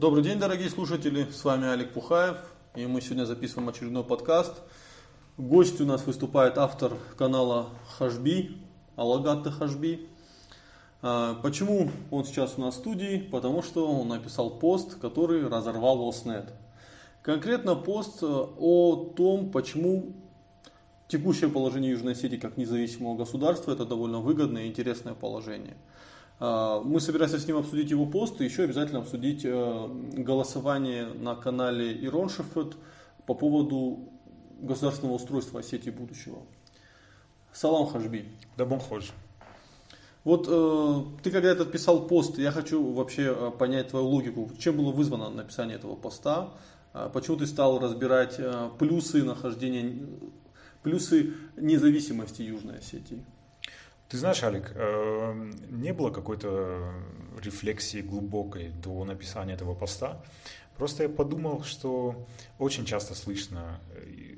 Добрый день, дорогие слушатели, с вами Олег Пухаев, и мы сегодня записываем очередной подкаст. Гость у нас выступает автор канала Хашби, Алагатта Хашби. А, почему он сейчас у нас в студии? Потому что он написал пост, который разорвал Оснет. Конкретно пост э, о том, почему текущее положение Южной Осетии как независимого государства это довольно выгодное и интересное положение. А, мы собираемся с ним обсудить его пост и еще обязательно обсудить э, голосование на канале Ирон Шефет по поводу государственного устройства Осетии будущего. Салам Хашби. Да бон хож. Вот э, ты когда этот писал пост, я хочу вообще э, понять твою логику. Чем было вызвано написание этого поста? Э, почему ты стал разбирать плюсы нахождения, плюсы независимости Южной Осетии? Ты знаешь, Алик, э, не было какой-то рефлексии глубокой до написания этого поста. Просто я подумал, что очень часто слышно э,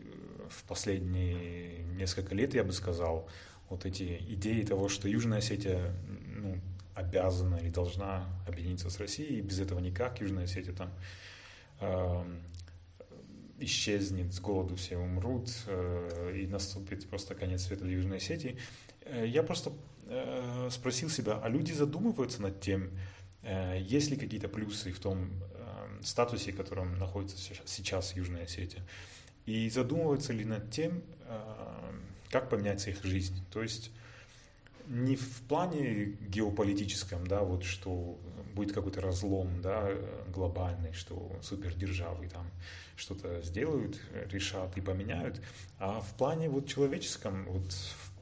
в последние несколько лет, я бы сказал, вот эти идеи того, что Южная Осетия ну, обязана или должна объединиться с Россией, и без этого никак Южная Осетия там э, исчезнет, с голоду все умрут, э, и наступит просто конец света для Южной Осетии. Э, я просто э, спросил себя, а люди задумываются над тем, есть ли какие-то плюсы в том статусе, в котором находится сейчас Южная Осетия, и задумываются ли над тем, как поменяется их жизнь. То есть не в плане геополитическом, да, вот что будет какой-то разлом, да, глобальный, что супердержавы там что-то сделают, решат и поменяют, а в плане вот человеческом, вот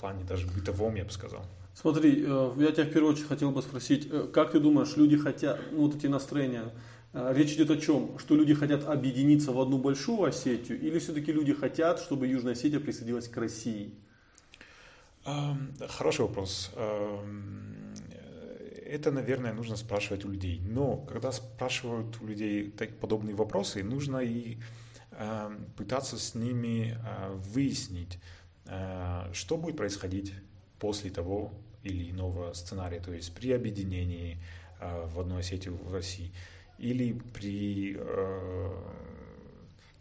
плане даже бытовом, я бы сказал. Смотри, э, я тебя в первую очередь хотел бы спросить, э, как ты думаешь, люди хотят, ну вот эти настроения, э, речь идет о чем? Что люди хотят объединиться в одну большую Осетию или все-таки люди хотят, чтобы Южная Осетия присоединилась к России? Хороший вопрос. Это, наверное, нужно спрашивать у людей. Но когда спрашивают у людей подобные вопросы, нужно и пытаться с ними выяснить, Э, что будет происходить после того или иного сценария, то есть при объединении э, в одной Осетии в России или при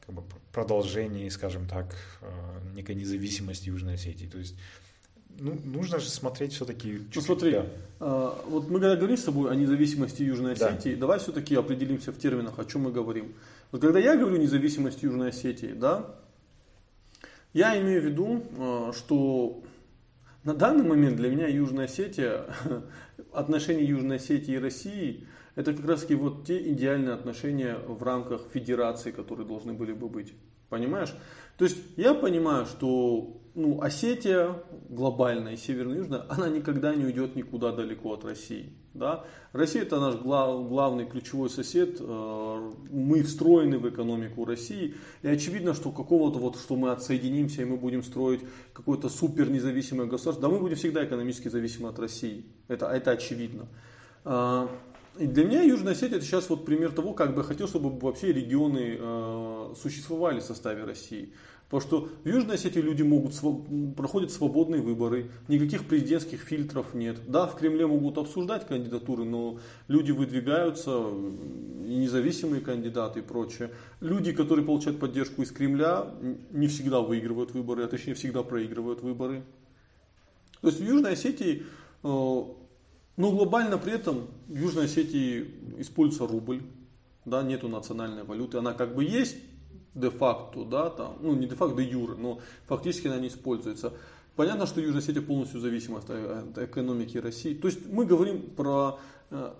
как бы, продолжении, скажем так, некой независимости Южной Осетии. То есть ну, нужно же смотреть все-таки... Ну смотри, да. а, вот мы когда говорим с тобой о независимости Южной Осетии, да. давай все-таки определимся в терминах, о чем мы говорим. Вот когда я говорю независимость Южной Осетии, да, я имею в виду, э, что на данный момент для меня Южная Осетия, отношения Южной Осетии и России, это как раз таки вот те идеальные отношения в рамках федерации, которые должны были бы быть. Понимаешь? То есть я понимаю, что ну, Осетия глобальная, северная и южная, она никогда не уйдет никуда далеко от России. Да? Россия это наш глав, главный ключевой сосед, э, мы встроены в экономику России, и очевидно, что какого-то вот, что мы отсоединимся и мы будем строить какое-то супер независимое государство, да мы будем всегда экономически зависимы от России, это, это очевидно. Э, и для меня Южная Осетия это сейчас вот пример того, как бы хотел, чтобы вообще регионы э, существовали в составе России. Потому что в Южной Осетии люди могут, проходят свободные выборы, никаких президентских фильтров нет. Да, в Кремле могут обсуждать кандидатуры, но люди выдвигаются, независимые кандидаты и прочее. Люди, которые получают поддержку из Кремля, не всегда выигрывают выборы, а точнее всегда проигрывают выборы. То есть в Южной Осетии, э, но глобально при этом в Южной Осетии используется рубль, да, нету национальной валюты, она как бы есть, де-факто, да, там, ну не де-факто, де-юре, но фактически она не используется. Понятно, что Южная Осетия полностью зависима от, экономики России. То есть мы говорим про э,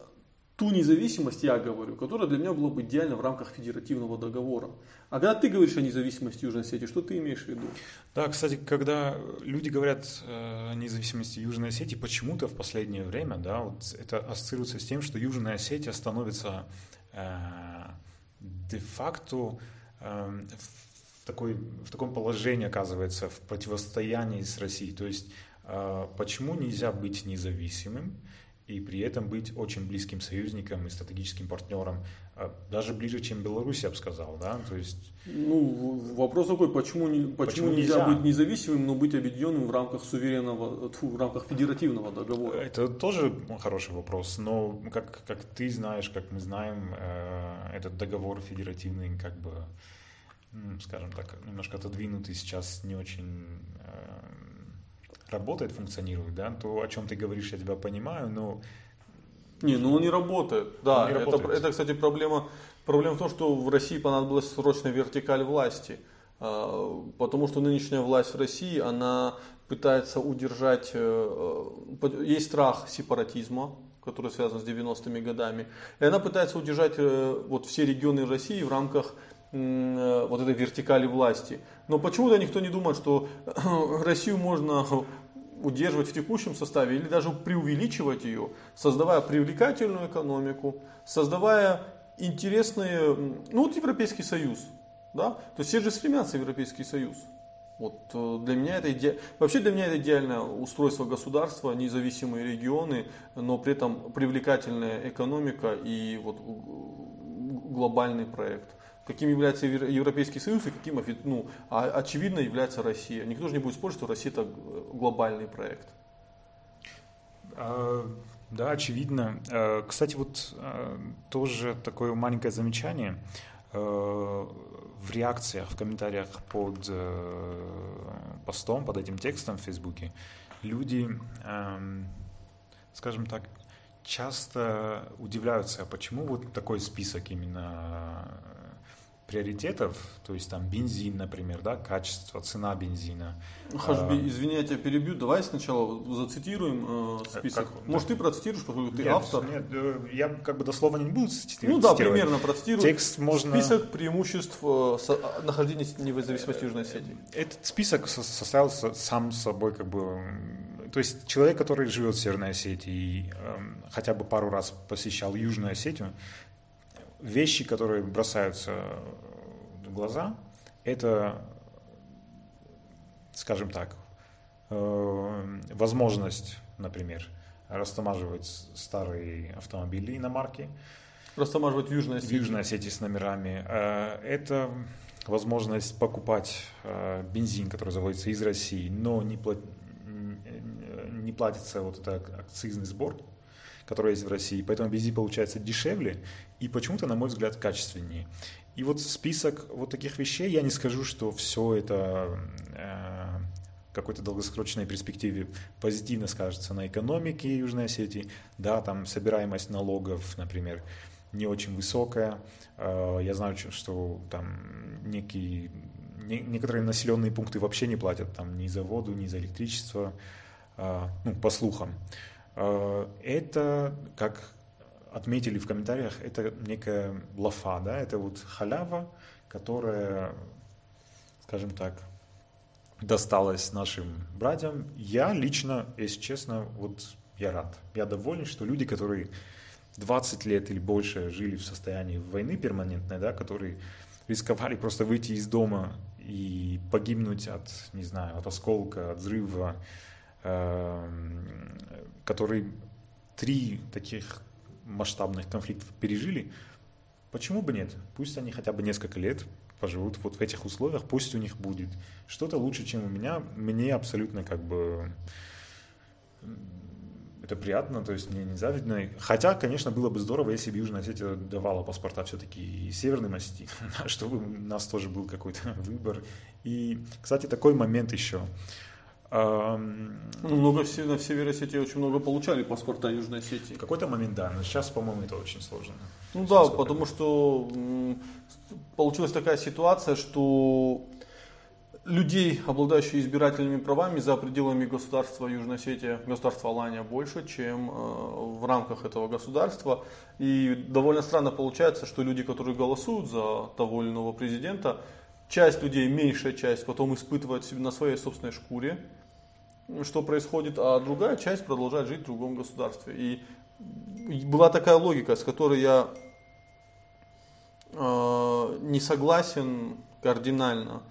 ту независимость, я говорю, которая для меня была бы идеальна в рамках федеративного договора. А когда ты говоришь о независимости Южной Осетии, что ты имеешь в виду? Да, кстати, когда люди говорят э, о независимости Южной Осетии, почему-то в последнее время, да, вот это ассоциируется с тем, что Южная Осетия становится э, де-факто в, такой, в таком положении оказывается в противостоянии с Россией. То есть э, почему нельзя быть независимым и при этом быть очень близким союзником и стратегическим партнером, даже ближе, чем Беларусь, я бы сказал, да, то есть... Ну, вопрос такой, почему, почему, почему нельзя, нельзя? быть независимым, но быть объединенным в рамках суверенного, в рамках федеративного договора? Это тоже хороший вопрос, но как, как ты знаешь, как мы знаем, э, этот договор федеративный, как бы, скажем так, немножко отодвинутый сейчас не очень э, работает, функционирует, да, то, о чем ты говоришь, я тебя понимаю, но... Не, ну он не работает, да, не это, работает. это, кстати, проблема, проблема в том, что в России понадобилась срочная вертикаль власти, а, потому что нынешняя власть в России, она пытается удержать, э, э, есть страх сепаратизма, который связан с 90-ми годами, и она пытается удержать э, вот все регионы России в рамках вот этой вертикали власти. Но почему-то никто не думает, что Россию можно удерживать в текущем составе или даже преувеличивать ее, создавая привлекательную экономику, создавая интересные, ну вот Европейский Союз, да, то есть все же стремятся в Европейский Союз. Вот э, для меня это иде... вообще для меня это идеальное устройство государства, независимые регионы, но при этом привлекательная экономика и вот глобальный проект. Каким является Европейский Союз и каким ну, а, очевидно является Россия. Никто же не будет спорить, что Россия это глобальный проект. А, да, очевидно. А, кстати, вот тоже такое маленькое замечание в реакциях, в комментариях под э, постом, под этим текстом в Фейсбуке, люди, эм, скажем так, часто удивляются, почему вот такой список именно приоритетов, то есть там бензин, например, да, качество, цена бензина. Хашби, а, извини, я тебя перебью, давай сначала зацитируем э, список. Как, Может, да. ты процитируешь, поскольку ты нет, автор? Нет, э, я как бы дословно не буду цитировать. Ну да, примерно процитирую. Текст можно... Список преимуществ э, нахождения независимости Южной Осетии. Этот список составил сам собой как бы то есть человек, который живет в Северной Осетии и э, хотя бы пару раз посещал Южную Осетию, вещи, которые бросаются в глаза, это, скажем так, э, возможность, например, растамаживать старые автомобили иномарки. Растамаживать Осетии. В Южной Осетии с номерами. Э, это возможность покупать э, бензин, который заводится из России, но не, плат... не платится вот этот акцизный сбор, который есть в России. Поэтому бензин получается дешевле, и почему-то, на мой взгляд, качественнее. И вот список вот таких вещей, я не скажу, что все это э, какой-то долгосрочной перспективе позитивно скажется на экономике Южной Осетии. Да, там собираемость налогов, например, не очень высокая. Э, я знаю, что там некие, не, некоторые населенные пункты вообще не платят там ни за воду, ни за электричество, э, ну, по слухам. Э, это как отметили в комментариях, это некая лафа, да, это вот халява, которая, скажем так, досталась нашим братьям. Я лично, если честно, вот я рад. Я доволен, что люди, которые 20 лет или больше жили в состоянии войны перманентной, да, которые рисковали просто выйти из дома и погибнуть от, не знаю, от осколка, от взрыва, э, который три таких масштабных конфликтов пережили, почему бы нет? Пусть они хотя бы несколько лет поживут вот в этих условиях, пусть у них будет что-то лучше, чем у меня. Мне абсолютно как бы это приятно, то есть мне не завидно. Хотя, конечно, было бы здорово, если бы Южная Осетия давала паспорта все-таки и Северной Осетии, чтобы у нас тоже был какой-то выбор. И, кстати, такой момент еще. Ну, много в, на Северной Осетии очень много получали паспорта Южной Осетии. В какой-то момент, да, но сейчас, по-моему, это очень сложно. Ну да, потому что получилась такая ситуация, что людей, обладающих избирательными правами за пределами государства Южной Осетии, государства Алания больше, чем э, в рамках этого государства. И довольно странно получается, что люди, которые голосуют за того или иного президента, часть людей, меньшая часть, потом испытывает на своей собственной шкуре что происходит, а другая часть продолжает жить в другом государстве. И была такая логика, с которой я э, не согласен кардинально.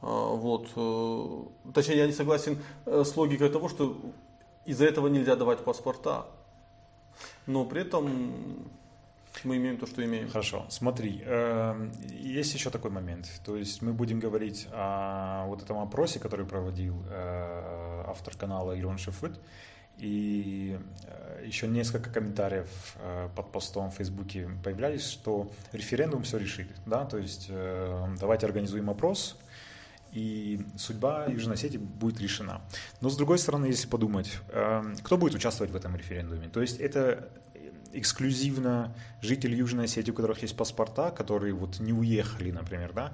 Э, вот, э, точнее, я не согласен э, с логикой того, что из-за этого нельзя давать паспорта. Но при этом мы имеем то, что имеем. Хорошо, смотри, э, есть еще такой момент. То есть мы будем говорить о вот этом опросе, который проводил э, автор канала Илон Шефыт. И э, еще несколько комментариев э, под постом в Фейсбуке появлялись, что референдум все решит. Да? То есть э, давайте организуем опрос, и судьба Южной Осетии будет решена. Но с другой стороны, если подумать, кто будет участвовать в этом референдуме? То есть это эксклюзивно жители Южной Осетии, у которых есть паспорта, которые вот не уехали, например, да,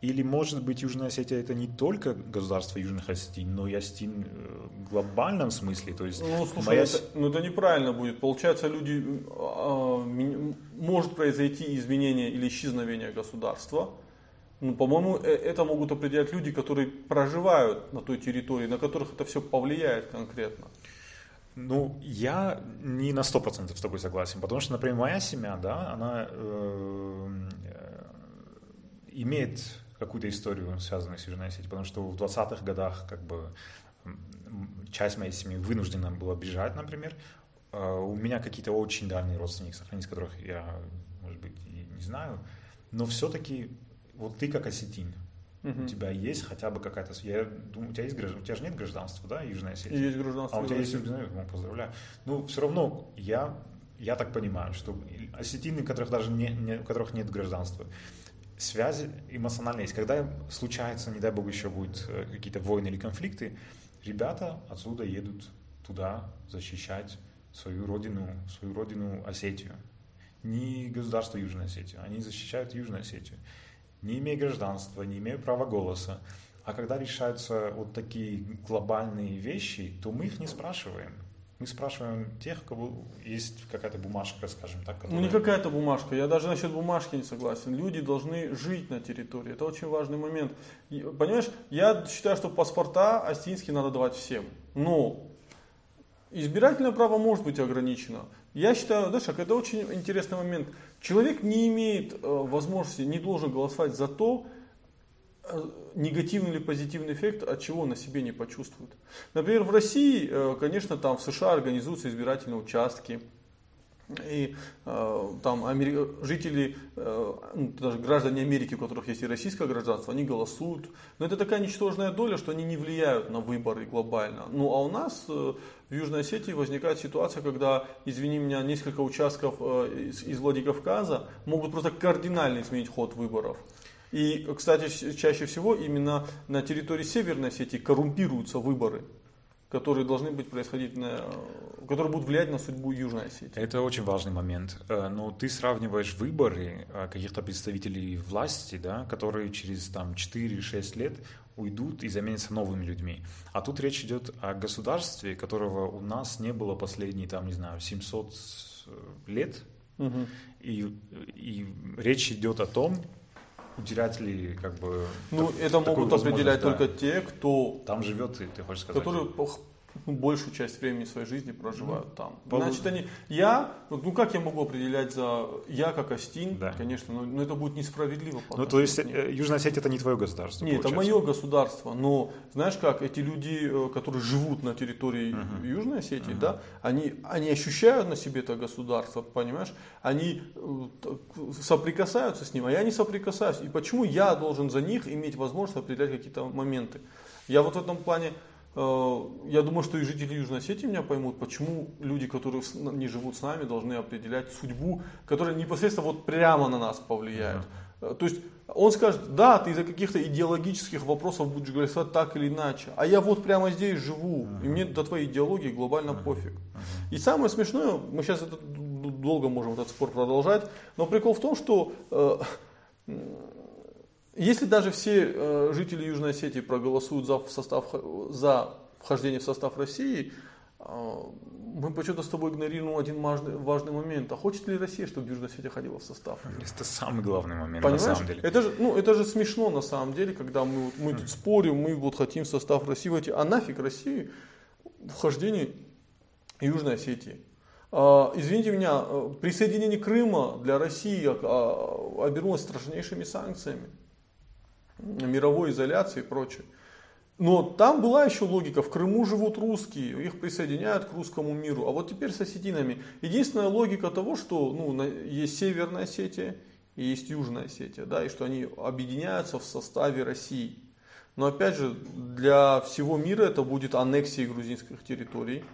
или, может быть, Южная Осетия это не только государство Южных Осетий, но и Остин э, в глобальном смысле? То есть ну, слушай, моя... это, ну, это неправильно будет. Получается, люди, а, может произойти изменение или исчезновение государства. Ну, по-моему, э, это могут определять люди, которые проживают на той территории, на которых это все повлияет конкретно. Ну, я не на 100% с тобой согласен, потому что, например, моя семья, да, она э, имеет какую-то историю, связанную с Южной Осетией, потому что в 20-х годах как бы часть моей семьи вынуждена была бежать, например. А, у меня какие-то очень дальние родственники, сохранить которых я, может быть, и не знаю. Но все-таки вот ты как осетин, Угу. У тебя есть хотя бы какая-то... Я думаю, у тебя есть гражданство, у тебя же нет гражданства, да, Южная Осетия? Есть гражданство. А у тебя есть гражданство, ну, поздравляю. Ну, все равно я, я так понимаю, что осетины, у которых даже не, не, у которых нет гражданства, связи эмоциональные есть. Когда случается, не дай бог, еще будут э, какие-то войны или конфликты, ребята отсюда едут туда защищать свою родину, свою родину Осетию. Не государство Южной Осетии, они защищают Южную Осетию. Не имея гражданства, не имея права голоса. А когда решаются вот такие глобальные вещи, то мы их не спрашиваем. Мы спрашиваем тех, у кого есть какая-то бумажка, скажем так. Которая... Ну не какая-то бумажка, я даже насчет бумажки не согласен. Люди должны жить на территории, это очень важный момент. Понимаешь, я считаю, что паспорта астинские надо давать всем. Но избирательное право может быть ограничено. Я считаю, Даша, это очень интересный момент. Человек не имеет э, возможности, не должен голосовать за то, Э, негативный или позитивный эффект, от чего он на себе не почувствует. Например, в России, э, конечно, там в США организуются избирательные участки, и э, там амери... жители, э, ну, даже граждане Америки, у которых есть и российское гражданство, они голосуют. Но это такая ничтожная доля, что они не влияют на выборы глобально. Ну а у нас э, в Южной Осетии возникает ситуация, когда, извини меня, несколько участков э, из, из Владикавказа могут просто кардинально изменить ход выборов. И, кстати, чаще всего именно на территории Северной Осетии коррумпируются выборы которые должны быть происходить, на, которые будут влиять на судьбу Южной Осетии. Это очень важный момент. Э, но ты сравниваешь выборы э, каких-то представителей власти, да, которые через там, 4-6 лет уйдут и заменятся новыми людьми. А тут речь идет о государстве, которого у нас не было последние, там, не знаю, 700 лет. Угу. И, и речь идет о том, уделять ли как бы... Ну, так, это могут определять да. только те, кто... Там живет, и ты хочешь сказать. Которые ну, большую часть времени своей жизни проживают mm. там. Значит, они, я, ну как я могу определять за, я как Астин, да. конечно, но, но это будет несправедливо. Ну то есть нет. Э, Южная Осетия это не твое государство? Нет, получается. это мое государство, но знаешь как, эти люди, э, которые живут на территории uh-huh. Южной Осетии, uh-huh. да, они, они ощущают на себе это государство, понимаешь, они э, соприкасаются с ним, а я не соприкасаюсь. И почему я должен за них иметь возможность определять какие-то моменты? Я вот в этом плане я думаю, что и жители Южной Осетии меня поймут, почему люди, которые не живут с нами, должны определять судьбу, которая непосредственно вот прямо на нас повлияет. Mm-hmm. То есть он скажет, да, ты из-за каких-то идеологических вопросов будешь голосовать так или иначе, а я вот прямо здесь живу, mm-hmm. и мне до твоей идеологии глобально mm-hmm. пофиг. Mm-hmm. И самое смешное, мы сейчас это долго можем этот спор продолжать, но прикол в том, что э, если даже все э, жители Южной Осетии проголосуют за, в состав, за вхождение в состав России, э, мы почему-то с тобой игнорируем один важный, важный момент. А хочет ли Россия, чтобы Южная Осетия ходила в состав? Это самый главный момент Понимаешь? на самом деле. Это же, ну, это же смешно на самом деле, когда мы, мы тут спорим, мы вот хотим в состав России войти. А нафиг России вхождение Южной Осетии? Uh, извините меня, э, присоединение Крыма для России uh, обернулось страшнейшими санкциями мировой изоляции и прочее. Но там была еще логика, в Крыму живут русские, их присоединяют к русскому миру. А вот теперь с осетинами. Единственная логика того, что ну, есть Северная Осетия и есть Южная Осетия, да, и что они объединяются в составе России. Но опять же, для всего мира это будет аннексией грузинских территорий.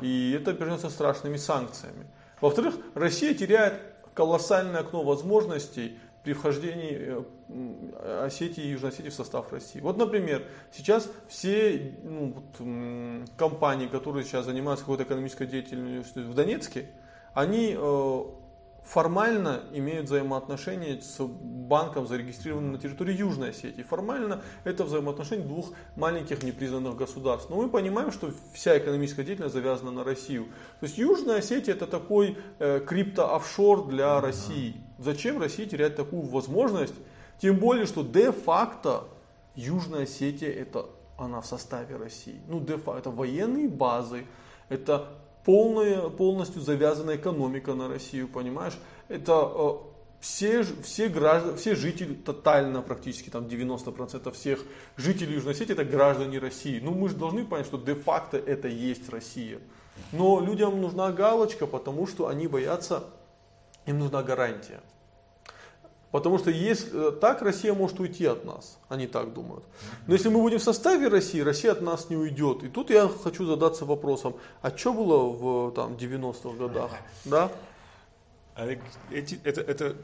И это обернется страшными санкциями. Во-вторых, Россия теряет колоссальное окно возможностей при вхождении э, Осетии и Южной Осетии в состав России. Вот, например, сейчас все ну, вот, компании, которые сейчас занимаются какой-то экономической деятельностью в Донецке, они э, формально имеют взаимоотношения с банком, зарегистрированным на территории Южной Осетии. Формально это взаимоотношения двух маленьких непризнанных государств. Но мы понимаем, что вся экономическая деятельность завязана на Россию. То есть Южная Осетия это такой э, крипто-офшор для России. Зачем России терять такую возможность? Тем более, что де-факто Южная Осетия это она в составе России. Ну, де-факто это военные базы, это полная, полностью завязана экономика на Россию, понимаешь? Это э, все, все, граждане, все жители, тотально практически там 90% всех жителей Южной Осетии это граждане России. Ну мы же должны понять, что де-факто это есть Россия. Но людям нужна галочка, потому что они боятся, им нужна гарантия. Потому что если, э, так Россия может уйти от нас, они так думают. Но если мы будем в составе России, Россия от нас не уйдет. И тут я хочу задаться вопросом, а что было в там, 90-х годах? Да? Олег, эти, это, это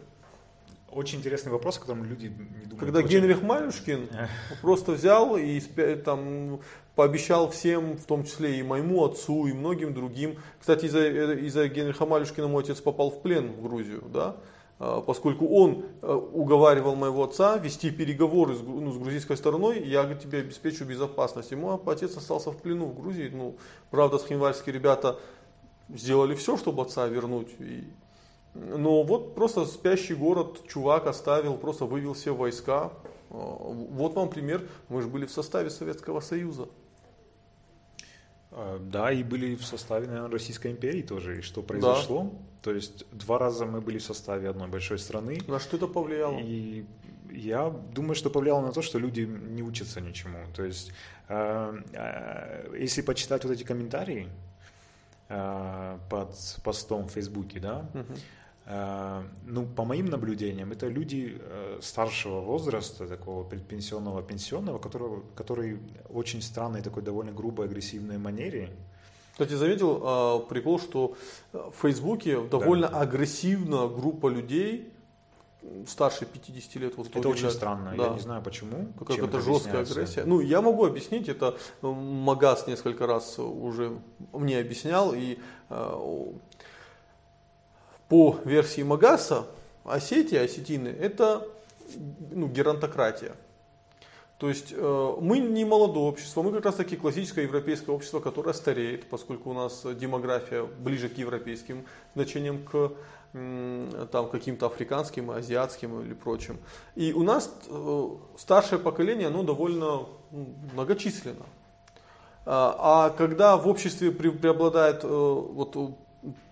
очень интересный вопрос, о котором люди не думают. Когда очень... Генрих Малюшкин просто взял и там пообещал всем, в том числе и моему отцу, и многим другим. Кстати, из-за из Генриха Малюшкина мой отец попал в плен в Грузию, да? А, поскольку он э, уговаривал моего отца вести переговоры с, ну, с грузинской стороной, я тебе обеспечу безопасность. Мой отец остался в плену в Грузии. Ну, правда, схинвальские ребята сделали все, чтобы отца вернуть. И, но вот просто спящий город чувак оставил, просто вывел все войска. А, вот вам пример, мы же были в составе Советского Союза. А, да, и были в составе, наверное, Российской империи тоже. И что произошло? Да. То есть два раза мы были в составе одной большой страны. На что это повлияло? И я думаю, что повлияло на то, что люди не учатся ничему. То есть, э, э, если почитать вот эти комментарии под постом в Фейсбуке, да, угу. Э, ну, по моим наблюдениям, это люди э, старшего возраста, такого предпенсионного, пенсионного, которого, который очень странной, такой довольно грубой, агрессивной манере. Кстати, заметил э, прикол, что в Фейсбуке довольно да. агрессивно группа людей, старше 50 лет. Вот, это очень странно, да. я не знаю почему. Как это жесткая агрессия. Ну, я могу объяснить, это Магаз несколько раз уже мне объяснял, и по версии Магаса, Осетия, осетины, это ну, геронтократия. То есть э, мы не молодое общество, мы как раз таки классическое европейское общество, которое стареет, поскольку у нас демография ближе к европейским значениям, к там, каким-то африканским, азиатским или прочим. И у нас э, старшее поколение, оно довольно многочисленно. А, а когда в обществе преобладает э, вот,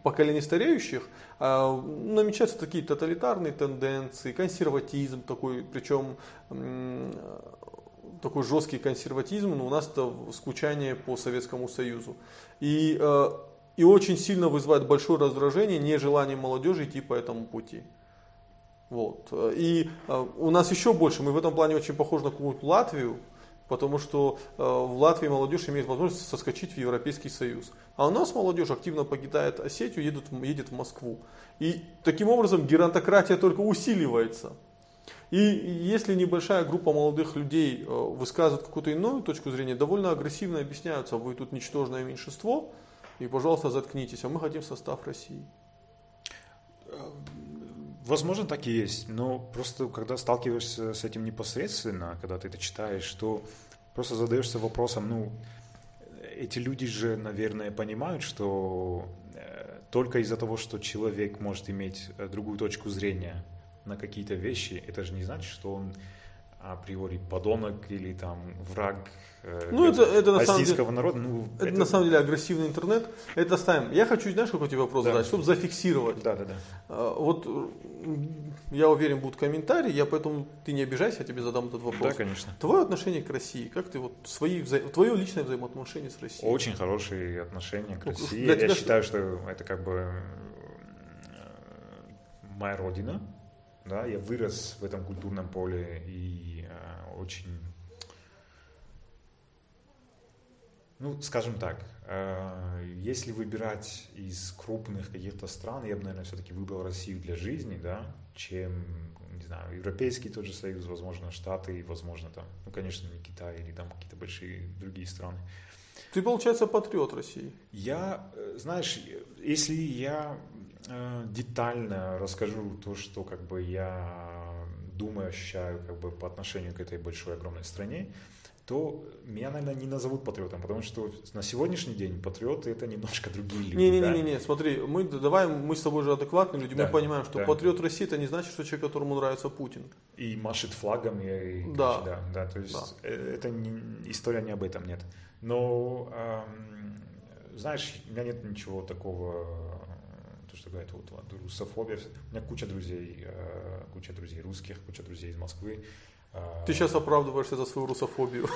поколений стареющих а, намечаются такие тоталитарные тенденции, консерватизм такой, причем такой жесткий консерватизм, но у нас это скучание по Советскому Союзу. И, э, и очень сильно вызывает большое раздражение, нежелание молодежи идти по этому пути. Вот. И э, у нас еще больше, мы в этом плане очень похожи на какую-то Латвию, потому что э, в Латвии молодежь имеет возможность соскочить в Европейский Союз. А у нас молодежь активно покидает Осетию, едет, едет в Москву. И таким образом геронтократия только усиливается. И если небольшая группа молодых людей э, высказывает какую-то иную точку зрения, довольно агрессивно объясняются, вы тут ничтожное меньшинство, и, пожалуйста, заткнитесь, а мы хотим состав России. Возможно, так и есть, но просто когда сталкиваешься с этим непосредственно, когда ты это читаешь, то просто задаешься вопросом, ну, эти люди же, наверное, понимают, что э, только из-за того, что человек может иметь э, другую точку зрения на какие-то вещи, это же не значит, что он априори подонок или там враг э, ну, это, это на самом деле, народа. Ну, это, это на самом деле агрессивный интернет. Это ставим. Я хочу, знаешь, какой тебе вопрос да. задать, чтобы зафиксировать. Да, да, да. А, вот я уверен, будут комментарии, я поэтому ты не обижайся, я тебе задам этот вопрос. Да, конечно. Твое отношение к России, как ты вот свои вза... твое личное взаимоотношение с Россией? Очень хорошие отношения к России. Для я тебя считаю, что это как бы моя родина да, я вырос в этом культурном поле и э, очень Ну, скажем так, э, если выбирать из крупных каких-то стран, я бы, наверное, все-таки выбрал Россию для жизни, да, чем, не знаю, Европейский тот же Союз, возможно, Штаты, возможно, там, ну, конечно, не Китай или там какие-то большие другие страны. Ты, получается, патриот России. Я, э, знаешь, если я э, детально расскажу то, что как бы я думаю, ощущаю как бы по отношению к этой большой огромной стране, то меня, наверное, не назовут патриотом, потому что на сегодняшний день патриоты это немножко другие люди. Не-не-не, не, смотри, мы давай мы с тобой же адекватные люди, да, мы понимаем, что да. патриот России это не значит, что человек, которому нравится Путин. И машет флагом, и, и да. Короче, да, да, то есть да. Э, это не, история не об этом, нет. Но, эм, знаешь, у меня нет ничего такого, то, что говорят, вот, вот русофобия. У меня куча друзей, э, куча друзей русских, куча друзей из Москвы. Ты сейчас оправдываешься за свою русофобию.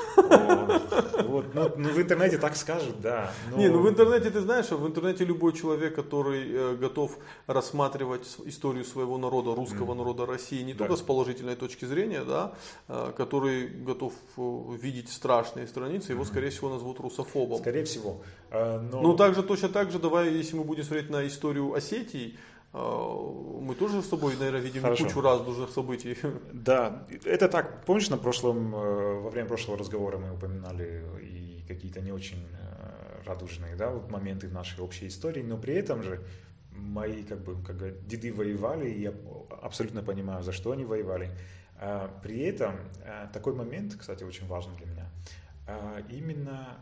Вот, ну, ну в интернете так скажут, да. Но... Не, ну в интернете ты знаешь, в интернете любой человек, который э, готов рассматривать историю своего народа, русского mm. народа России, не да. только с положительной точки зрения, да, э, который готов э, видеть страшные страницы, его, mm. скорее всего, назовут русофобом. Скорее всего. Э, но... Ну также точно так же, давай, если мы будем смотреть на историю Осетии, а, мы тоже с тобой, наверное, видим Хорошо. кучу разных событий. Да, это так. Помнишь, на прошлом, э, во время прошлого разговора мы упоминали и какие-то не очень э, радужные да, вот моменты в нашей общей истории, но при этом же мои как бы, как бы деды воевали, и я абсолютно понимаю, за что они воевали. А при этом э, такой момент, кстати, очень важный для меня. А именно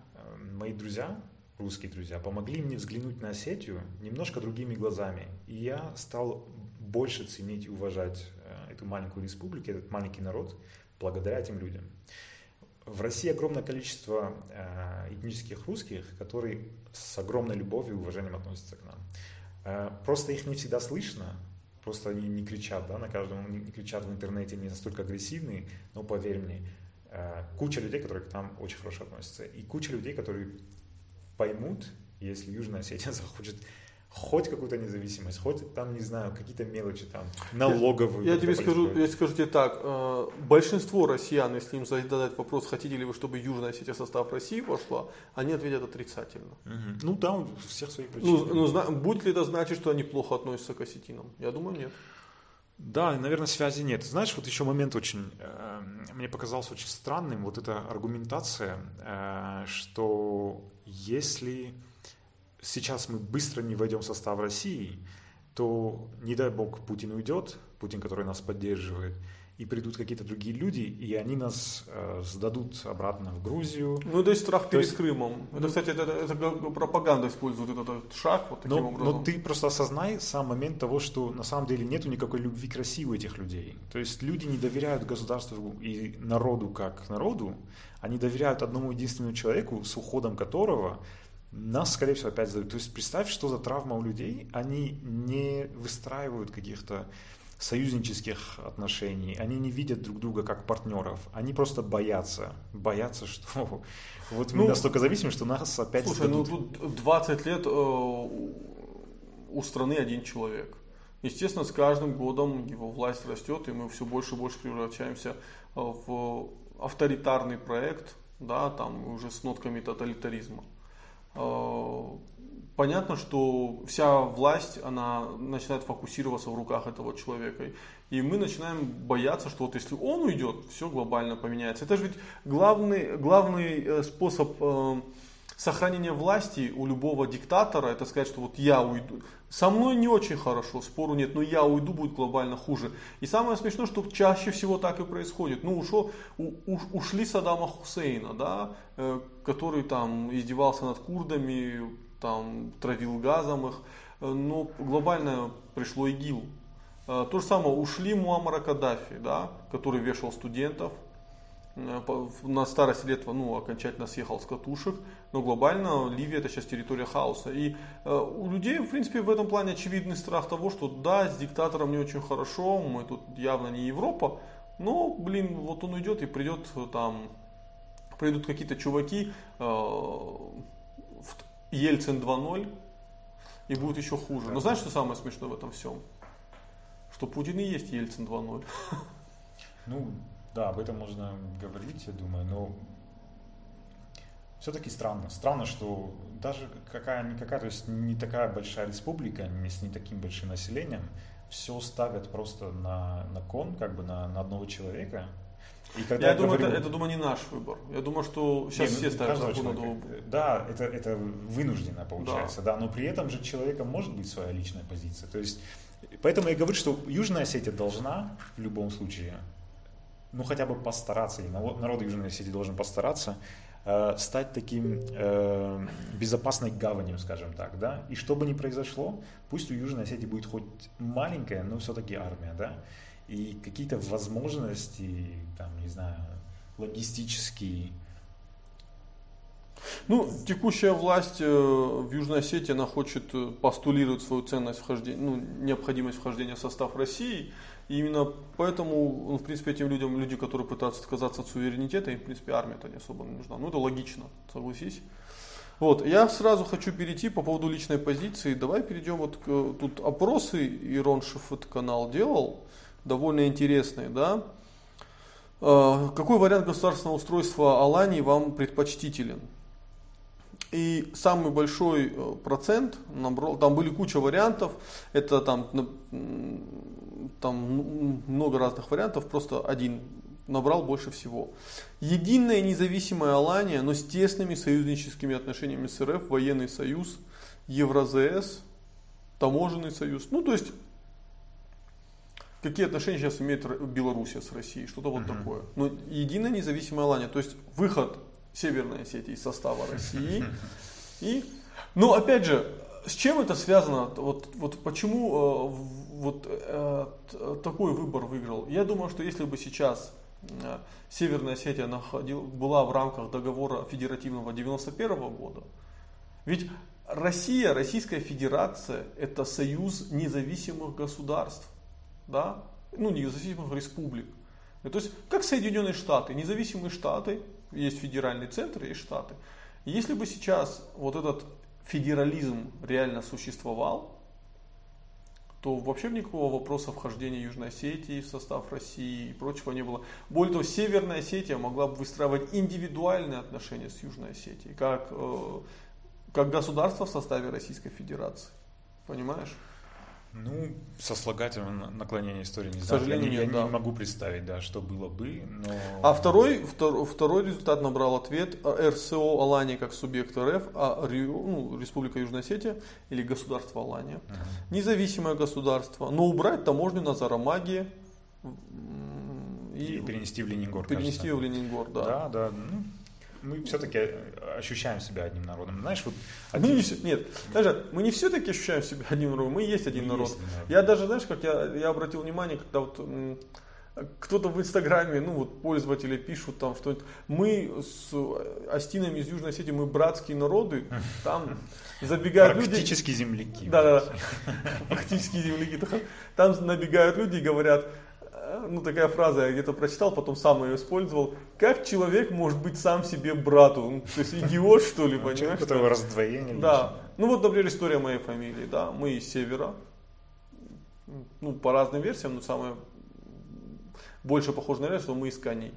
мои друзья, русские друзья, помогли мне взглянуть на Осетию немножко другими глазами. И я стал больше ценить и уважать э, эту маленькую республику, этот маленький народ, благодаря этим людям. В России огромное количество э, этнических русских, которые с огромной любовью и уважением относятся к нам. Э, просто их не всегда слышно, просто они не кричат, да, на каждом, не кричат в интернете, не настолько агрессивные, но поверь мне, куча людей, которые к нам очень хорошо относятся, и куча людей, которые поймут, если Южная Осетия захочет хоть какую-то независимость, хоть там, не знаю, какие-то мелочи там, налоговые. Я, я тебе скажу, я скажу тебе так, э, большинство россиян, если им задать вопрос, хотите ли вы, чтобы Южная Осетия в состав России вошла, они ответят отрицательно. Угу. Ну у всех свои причины. Ну, ну будет ли это значить, что они плохо относятся к осетинам? Я думаю, нет. Да, наверное, связи нет. Знаешь, вот еще момент очень, э, мне показался очень странным, вот эта аргументация, э, что если сейчас мы быстро не войдем в состав России, то, не дай бог, Путин уйдет, Путин, который нас поддерживает, и придут какие-то другие люди, и они нас э, сдадут обратно в Грузию. Ну, это есть страх перед есть, Крымом. Это, ну, кстати, это, это, пропаганда использует этот шаг вот таким но, образом. Но ты просто осознай сам момент того, что на самом деле нету никакой любви к России у этих людей. То есть люди не доверяют государству и народу как народу, они доверяют одному единственному человеку, с уходом которого нас, скорее всего, опять сдают. То есть представь, что за травма у людей, они не выстраивают каких-то союзнических отношений, они не видят друг друга как партнеров, они просто боятся, боятся, что вот мы ну, настолько зависимы, что нас опять Слушай, сдадут. ну тут 20 лет э, у страны один человек. Естественно, с каждым годом его власть растет, и мы все больше и больше превращаемся э, в авторитарный проект, да, там уже с нотками тоталитаризма. Понятно, что вся власть, она начинает фокусироваться в руках этого человека. И мы начинаем бояться, что вот если он уйдет, все глобально поменяется. Это же ведь главный, главный э, способ э, сохранения власти у любого диктатора, это сказать, что вот я уйду. Со мной не очень хорошо, спору нет, но я уйду, будет глобально хуже. И самое смешное, что чаще всего так и происходит. Ну, ушел, у, ушли Саддама Хусейна, да, э, который там издевался над курдами, там травил газом их, э, но глобально пришло ИГИЛ. Э, то же самое, ушли Муаммара Каддафи, да, который вешал студентов, э, на старости лет ну, окончательно съехал с катушек, но глобально Ливия это сейчас территория хаоса. И у людей, в принципе, в этом плане очевидный страх того, что да, с диктатором не очень хорошо, мы тут явно не Европа, но, блин, вот он уйдет и придет там, придут какие-то чуваки, э, Ельцин 2.0 и будет еще хуже. Но знаешь, что самое смешное в этом всем? Что Путин и есть Ельцин 2.0. Ну, да, об этом можно говорить, я думаю, но все-таки странно. Странно, что даже какая-никакая, то есть не такая большая республика, не с не таким большим населением, все ставят просто на, на кон, как бы на, на одного человека. И когда я, я думаю, говорю, это, это, думаю, не наш выбор. Я думаю, что сейчас не, ну, все ставят закон одного. Да, это, это вынужденно получается, да. да, но при этом же человека может быть своя личная позиция. То есть, поэтому я говорю, что Южная Осетия должна в любом случае, ну хотя бы постараться, и народ Южной Осетии должен постараться Э, стать таким э, безопасной гаванью, скажем так, да, и что бы ни произошло, пусть у Южной Осетии будет хоть маленькая, но все-таки армия, да, и какие-то возможности, там, не знаю, логистические, ну, текущая власть э, в Южной Осетии, она хочет э, постулировать свою ценность вхождения, ну, необходимость вхождения в состав России, и именно поэтому, ну, в принципе, этим людям, люди, которые пытаются отказаться от суверенитета, им, в принципе, армия-то не особо нужна. Ну, это логично, согласись. Вот, я сразу хочу перейти по поводу личной позиции. Давай перейдем вот к, тут опросы Ирон Шифет канал делал, довольно интересные, да. Э, какой вариант государственного устройства Алании вам предпочтителен? И самый большой э, процент, набрал, там были куча вариантов, это там, там много разных вариантов, просто один набрал больше всего. Единая независимая Алания, но с тесными союзническими отношениями с РФ, военный союз, Евразес, таможенный союз. Ну, то есть, какие отношения сейчас имеет Белоруссия с Россией, что-то вот uh-huh. такое. Но единая независимая Алания, то есть выход Северной Осетии из состава России. И, но опять же, с чем это связано? Вот, вот почему э, вот э, такой выбор выиграл? Я думаю, что если бы сейчас э, Северная Осетия находил, была в рамках договора федеративного 91 года, ведь Россия, Российская Федерация, это союз независимых государств, да? ну независимых республик. То есть, как Соединенные Штаты, независимые Штаты, есть федеральный центр, есть штаты. Если бы сейчас вот этот федерализм реально существовал, то вообще никакого вопроса вхождения Южной Осетии в состав России и прочего не было. Более того, Северная Осетия могла бы выстраивать индивидуальные отношения с Южной Осетией, как, э, как государство в составе Российской Федерации. Понимаешь? Ну, сослагательного наклонения истории не знаю. Я, нет, я да. не могу представить, да, что было бы. Но... А второй, втор, второй результат набрал ответ РСО Алания как субъект РФ, а Рио, ну, Республика Южная Осетия или государство Алания. Угу. Независимое государство. Но убрать таможню на Зарамаге. И, и перенести в Ленингор. Перенести кажется. в Ленингор, да. Да, да. Ну, мы все-таки ощущаем себя одним народом. Знаешь, вот один... мы не, нет, даже мы не все-таки ощущаем себя одним народом, мы есть один мы народ. Есть. Я даже, знаешь, как я, я обратил внимание, когда вот кто-то в Инстаграме, ну вот пользователи пишут там что-нибудь. Мы с Астинами из Южной Осетии, мы братские народы, там забегают люди. Практически земляки. Да, да, да. Практически земляки. Там набегают люди и говорят, ну такая фраза, я где-то прочитал, потом сам ее использовал. Как человек может быть сам себе брату? Ну, то есть идиот, что ли, понимаешь? Это раздвоение. Да. Ну вот, например, история моей фамилии, да, мы из севера. Ну, по разным версиям, но самое больше похоже на версию, что мы из коней.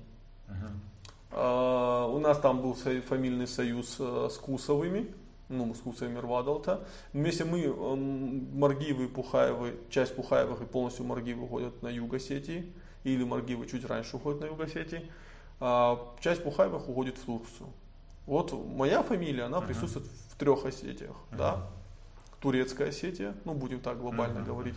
А, у нас там был фамильный союз э, с Кусовыми ну, Мускуса и Мирвадалта. Вместе мы, Маргивы и Пухаевы, часть Пухаевых и полностью Маргивы уходят на юг Осетии, или Маргивы чуть раньше уходят на юг Осетии, а часть Пухаевых уходит в Турцию. Вот моя фамилия, она uh-huh. присутствует в трех Осетиях, uh-huh. да. Турецкая Осетия, ну будем так глобально uh-huh. говорить.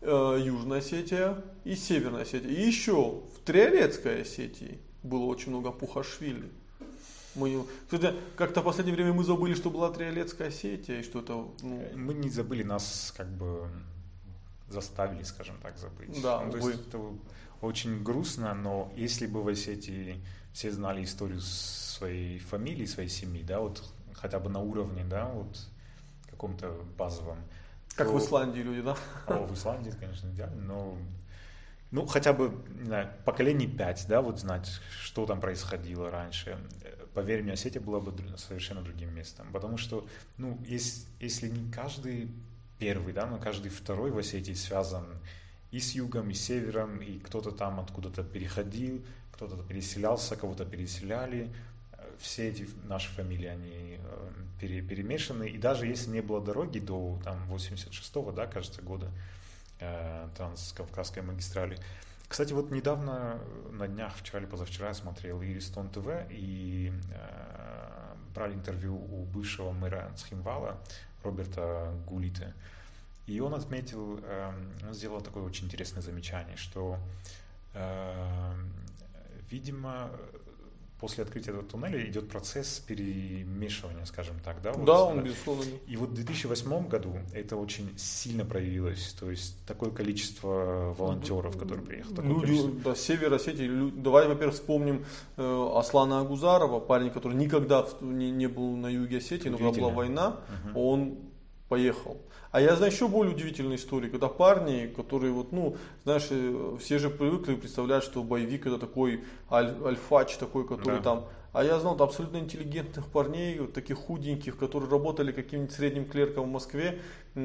Uh-huh. Южная Осетия и Северная Осетия. И еще в Триолетской Осетии было очень много Пухашвили. Мы, кстати, как-то в последнее время мы забыли, что была Триолетская Осетия и что это. Ну... Мы не забыли, нас как бы заставили, скажем так, забыть. Да, ну, то есть это очень грустно, но если бы в Осетии все знали историю своей фамилии, своей семьи, да, вот хотя бы на уровне, да, вот каком-то базовом. Как то... в Исландии люди, да? О, в Исландии, конечно, идеально, но ну, хотя бы, не знаю, поколений пять, да, вот знать, что там происходило раньше поверь мне, Осетия была бы совершенно другим местом. Потому что, ну, если, если не каждый первый, да, но каждый второй в Осетии связан и с югом, и с севером, и кто-то там откуда-то переходил, кто-то переселялся, кого-то переселяли. все эти наши фамилии, они э, пере, перемешаны. И даже если не было дороги до там, 86-го, да, кажется, года э, Транскавказской магистрали. Кстати, вот недавно, на днях, вчера или позавчера я смотрел и Ристон ТВ, и э, брали интервью у бывшего мэра Цхимвала Роберта Гулита. И он отметил, э, он сделал такое очень интересное замечание, что, э, видимо, после открытия этого туннеля идет процесс перемешивания, скажем так, да? Вот, да, он безусловно. И вот в 2008 году это очень сильно проявилось, то есть такое количество волонтеров, которые приехали. Люди, да, Север Осетии, давай, во-первых, вспомним э, Аслана Агузарова, парень, который никогда не, не был на юге Осетии, но когда была война, угу. он поехал. А я знаю еще более удивительную историю, когда парни, которые вот, ну, знаешь, э, все же привыкли представлять, что боевик это такой аль, альфач такой, который да. там а я знал абсолютно интеллигентных парней, вот таких худеньких, которые работали каким-нибудь средним клерком в Москве. И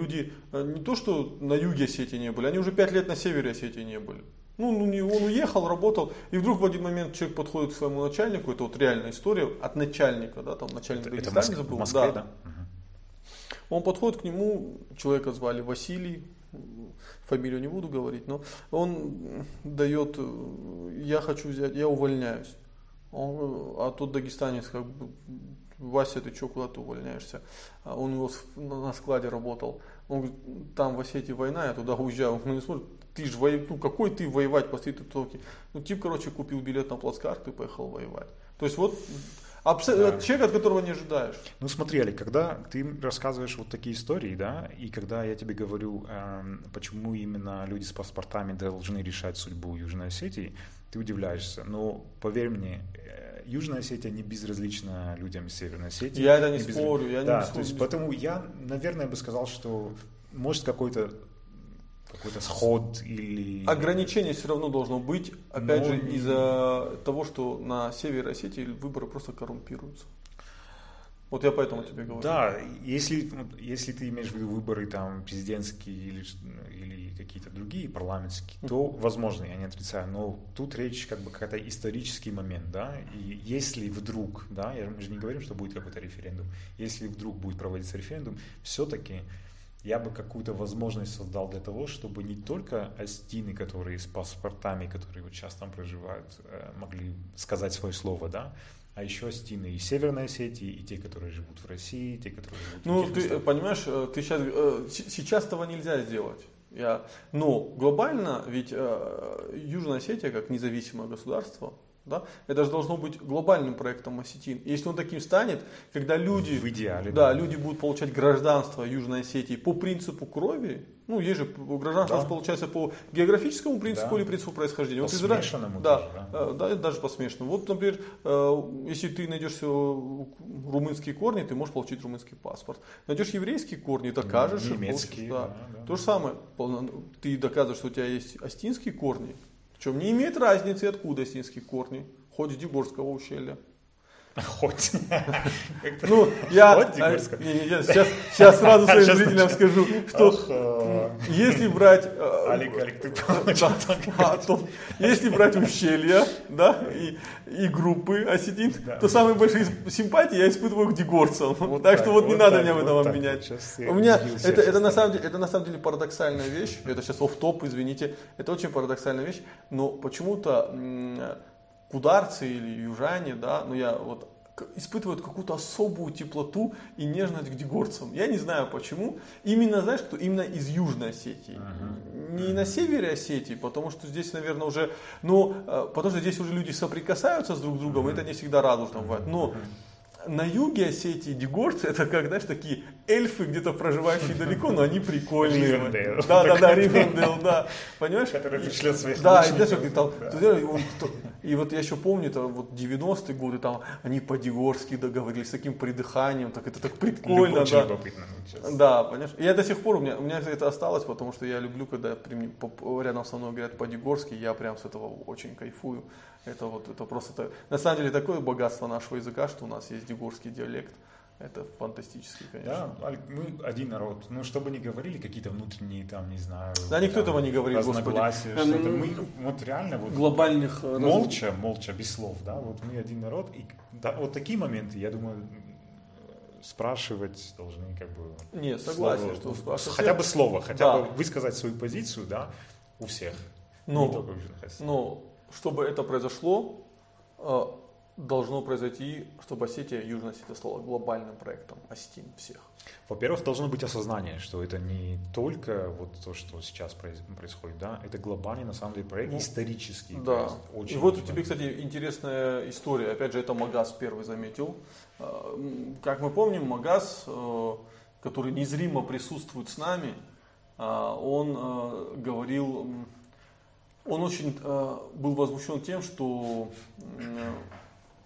люди э, не то, что на юге Осетии не были, они уже пять лет на севере Осетии не были. Ну, ну он уехал, работал, и вдруг в один момент человек подходит к своему начальнику, это вот реальная история от начальника, да, там начальник это, Дагестана это забыл. В Москве, да. да? Он подходит к нему, человека звали Василий, фамилию не буду говорить, но он дает, я хочу взять, я увольняюсь. Он, а тут дагестанец как бы, Вася, ты что, куда ты увольняешься? Он его на складе работал. Он говорит, там в Осетии война, я туда уезжаю. Он не смотрит, ты же воевать, ну какой ты воевать после этой токи? Ну тип, короче, купил билет на плацкарт и поехал воевать. То есть вот Абсо- да. Человек, от которого не ожидаешь. Ну смотри, Олег, когда ты рассказываешь вот такие истории, да, и когда я тебе говорю, э, почему именно люди с паспортами должны решать судьбу Южной Осетии, ты удивляешься. Но поверь мне, э, Южная Осетия не безразлична людям Северной Осетии. Я это не, не спорю. Я да, не спорю. То есть, поэтому я, наверное, бы сказал, что может какой-то какой-то сход или... Ограничение все равно должно быть, опять Но... же, из-за того, что на севере Осетии выборы просто коррумпируются. Вот я поэтому тебе говорю. Да, если, если ты имеешь в виду выборы там президентские или, или какие-то другие парламентские, то возможно, я не отрицаю, но тут речь как бы какой-то исторический момент, да, и если вдруг, да, я, мы же не говорим, что будет какой-то референдум, если вдруг будет проводиться референдум, все-таки я бы какую-то возможность создал для того, чтобы не только астины, которые с паспортами, которые вот сейчас там проживают, э, могли сказать свое слово, да, а еще астины и Северной Осетии, и те, которые живут в России, и те, которые живут ну, в Ну, ты местах. понимаешь, э, ты сейчас, э, сейчас этого нельзя сделать. Я, но глобально ведь Южная Осетия как независимое государство, да? Это же должно быть глобальным проектом Осетин. Если он таким станет, когда люди, в идеале, да, да. люди будут получать гражданство Южной Осетии по принципу крови, ну, есть же гражданство да. получается по географическому принципу да. или принципу происхождения. По вот смешанному да, даже, да. Э, да, даже по смешанному. Вот, например, э, если ты найдешь румынские корни, ты можешь получить румынский паспорт. Найдешь еврейские корни, докажешь. Немецкие, да. Да, да. То же самое. Ты доказываешь, что у тебя есть астинские корни, причем не имеет разницы, откуда осетинские корни, хоть с Дегорского ущелья. Хоть. Ну, я сейчас, сейчас сразу своим зрителям скажу, что если брать... Э, Алик, Алик, ты а, Если брать ущелья, да, и, группы осетин, то самые большие симпатии я испытываю к дегорцам. Так, что вот, не надо меня в этом обвинять. У меня это, это, на самом деле, это на самом деле парадоксальная вещь. Это сейчас оф топ извините. Это очень парадоксальная вещь. Но почему-то кударцы или южане, да, ну я вот испытывают какую-то особую теплоту и нежность к дегорцам. Я не знаю почему. Именно, знаешь, кто? Именно из Южной Осетии. Uh-huh. Не на севере Осетии, потому что здесь, наверное, уже, ну, э, потому что здесь уже люди соприкасаются с друг другом, uh-huh. это не всегда радужно бывает. Но на юге Осетии дегорцы это как, знаешь, такие эльфы, где-то проживающие далеко, но они прикольные. Да, да, да, Ривендейл, да. Понимаешь? Который пришлет своих Да, и знаешь, там, и вот я еще помню, это вот 90-е годы, там они по-дегорски договорились с таким придыханием, так это так прикольно, Очень да. любопытно. Да, понимаешь? Я до сих пор, у меня, у меня это осталось, потому что я люблю, когда рядом со мной говорят по-дегорски, я прям с этого очень кайфую. Это вот, это просто, это, на самом деле, такое богатство нашего языка, что у нас есть дегорский диалект. Это фантастически, конечно. Да, мы один народ. Ну, чтобы не говорили какие-то внутренние, там, не знаю... Да, никто этого не говорит, разногласия, господи. что-то. Мы вот реально вот... Глобальных... э, Молча, молча, без слов, да, вот мы один народ. И да, вот такие моменты, я думаю, спрашивать должны как бы... Не, согласен, слово- что спрашивать. Хотя бы слово, хотя Да. бы высказать свою позицию, да, у всех. Ну, не только у. Но чтобы это произошло, э, должно произойти, чтобы Осетия, Южная Осетия стала глобальным проектом Осетин всех. Во-первых, должно быть осознание, что это не только вот то, что сейчас происходит, да, это глобальный, на самом деле, проект Ну, исторический. то Да. очень И вот у тебя, кстати, интересная история. Опять же, это Магаз первый заметил. М, Как мы помним, Магаз, э, который незримо присутствует с нами, э, он э, говорил, он очень э, был возмущен тем, что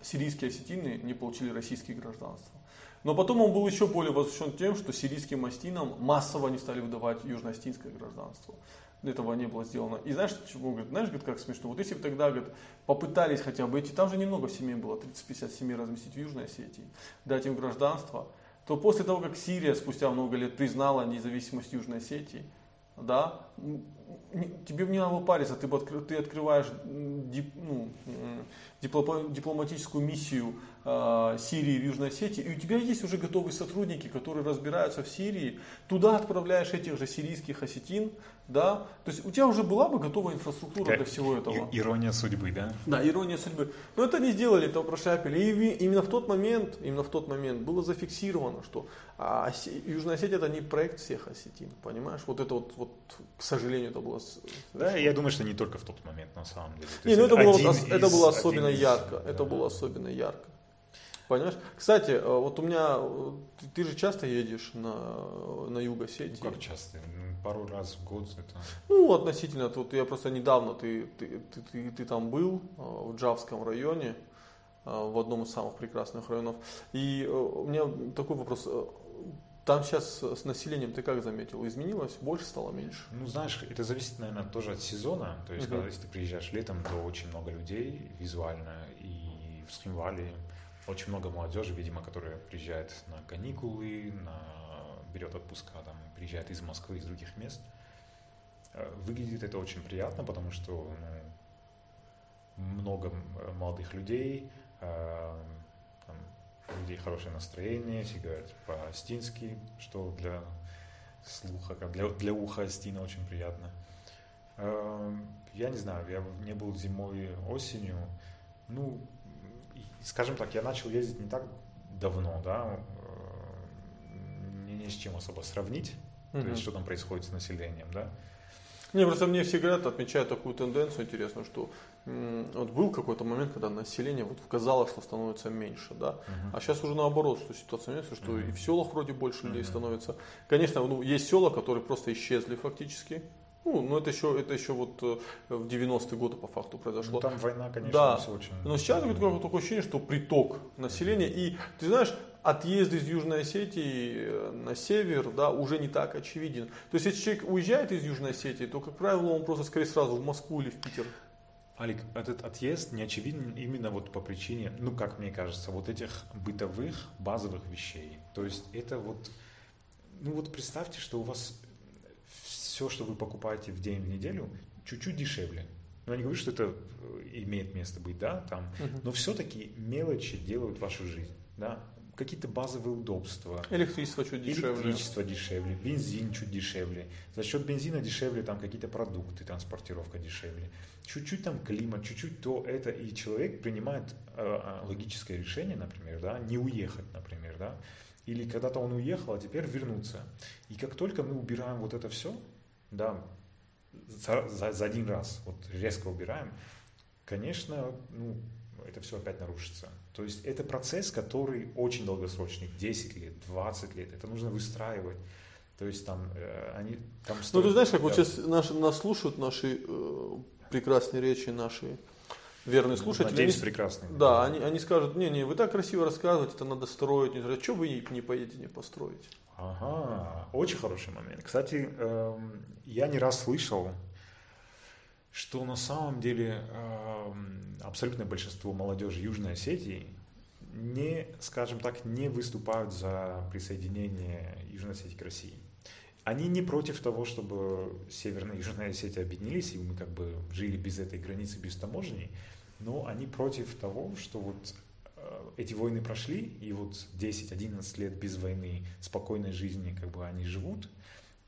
сирийские осетины не получили российские гражданства. Но потом он был еще более возмущен тем, что сирийским остинам массово не стали выдавать южно-остинское гражданство. Этого не было сделано. И знаешь, чего говорит? Знаешь, говорит, как смешно. Вот если бы тогда, говорит, попытались хотя бы эти, там же немного семей было, 30-50 семей разместить в Южной Осетии, дать им гражданство, то после того, как Сирия спустя много лет признала независимость Южной Осетии, да, тебе не надо париться, ты, бы откры- ты открываешь дип- ну, дипломатическую миссию э, Сирии в Южной Осетии, и у тебя есть уже готовые сотрудники, которые разбираются в Сирии, туда отправляешь этих же сирийских осетин, да, то есть у тебя уже была бы готовая инфраструктура для всего этого. Ирония судьбы, да? Да, ирония судьбы. Но это не сделали, это прошляпили. И именно в тот момент, именно в тот момент было зафиксировано, что а, Южная Осетия это не проект всех осетин, понимаешь? Вот это вот, вот к сожалению, это было... Да, я думаю, что не только в тот момент, на самом деле. То Не, ну это было, ос- это из- было особенно из- ярко. да. Это было особенно ярко. Понимаешь? Кстати, э, вот у меня, э, ты, ты же часто едешь на, на юг Осетии. Ну, как часто? Ну, Пару раз в год это... Ну, относительно, тут я просто недавно, ты, ты, ты, ты, ты там был, э, в Джавском районе, э, в одном из самых прекрасных районов. И э, у меня такой вопрос. э, Там сейчас с населением ты как заметил? Изменилось? Больше стало, меньше? Ну, знаешь, это зависит, наверное, тоже от сезона. То есть, Мгм. когда если ты приезжаешь летом, то очень много людей визуально. И в Схимвале очень много молодежи, видимо, которая приезжает на каникулы, на... берет отпуска, там, приезжает из Москвы, из других мест. Э, Выглядит это очень приятно, потому что ну, много м, молодых людей, э, там, людей хорошее настроение, все говорят по-астински, что для слуха, для, для уха Астина очень приятно. Эм, Я не знаю, я не был зимой, осенью. Ну, скажем так, я начал ездить не так давно, да, э, не, не с чем особо сравнить, то Мгм. есть что там происходит с населением, да. Не, просто мне все говорят, отмечают такую тенденцию интересную, что вот был какой-то момент, когда население вот казалось, что становится меньше, да, Мгм. А сейчас уже наоборот, что ситуация меняется, что Мгм. и в селах вроде больше людей Мгм. становится. Конечно, ну, есть села, которые просто исчезли фактически. Ну, но это еще, это еще вот э, в 90-е годы по факту Ну, произошло. там война, конечно, Да. все очень... Но сейчас говорит, какое такое ощущение, что приток населения. И ты знаешь, отъезд из Южной Осетии э, на север, да, уже не так очевиден. То есть, если человек уезжает из Южной Осетии, то, как правило, он просто скорее сразу в Москву или в Питер. Алик, этот отъезд не очевиден именно вот по причине, ну, как мне кажется, вот этих бытовых, базовых вещей. То есть это вот, ну вот представьте, что у вас все, что вы покупаете в день, в неделю, чуть-чуть дешевле. Ну, я не говорю, что это э, имеет место быть, да, там, Мгм. но все-таки мелочи делают вашу жизнь, да, какие-то базовые удобства, Электричество чуть дешевле. Электричество дешевле, бензин чуть дешевле. За счет бензина дешевле там какие-то продукты, транспортировка дешевле. Чуть-чуть там климат, чуть-чуть то, это. И человек принимает э, э, логическое решение, например, да, не уехать, например, да. Или когда-то он уехал, а теперь вернуться. И как только мы убираем вот это все, да, за, за- за один раз, вот резко убираем, конечно, ну, это все опять нарушится. То есть это процесс, который очень долгосрочный, 10 лет, 20 лет, это нужно выстраивать. То есть там э, они там Ну, ты знаешь, как вот да. сейчас наши, нас слушают наши э, прекрасные речи, наши верные слушатели. Надеюсь, Они- прекрасный. да, они, они скажут, не, не, вы так красиво рассказываете, это надо строить. Что вы не, поедете, не построите? Ага, очень хороший момент. Кстати, эм, я не раз слышал, что на самом деле эм, абсолютное большинство молодежи Южной Осетии не, скажем так, не выступают за присоединение Южной Осетии к России. Они не против того, чтобы Северная и Южная Осетия объединились, и мы как бы жили без этой границы, без таможни, но они против того, что вот эти войны прошли, и вот 10-11 лет без войны, спокойной жизни, как бы они живут,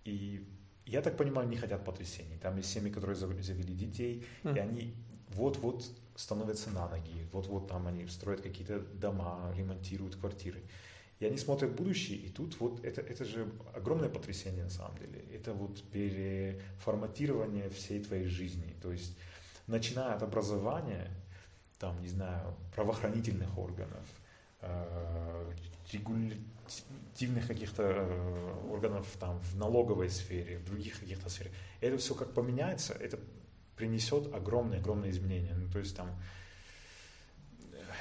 и я так понимаю, не хотят потрясений. Там есть семьи, которые завели детей, mm. и они вот-вот становятся на ноги, вот-вот там они строят какие-то дома, ремонтируют квартиры. И они смотрят будущее, и тут вот это, это же огромное потрясение на самом деле. Это вот переформатирование всей твоей жизни. То есть начиная от образования, там, не знаю, правоохранительных органов, э, регулятивных каких-то э, органов там, в налоговой сфере, в других каких-то сферах. Это все как поменяется, это принесет огромные-огромные изменения. Ну, то есть там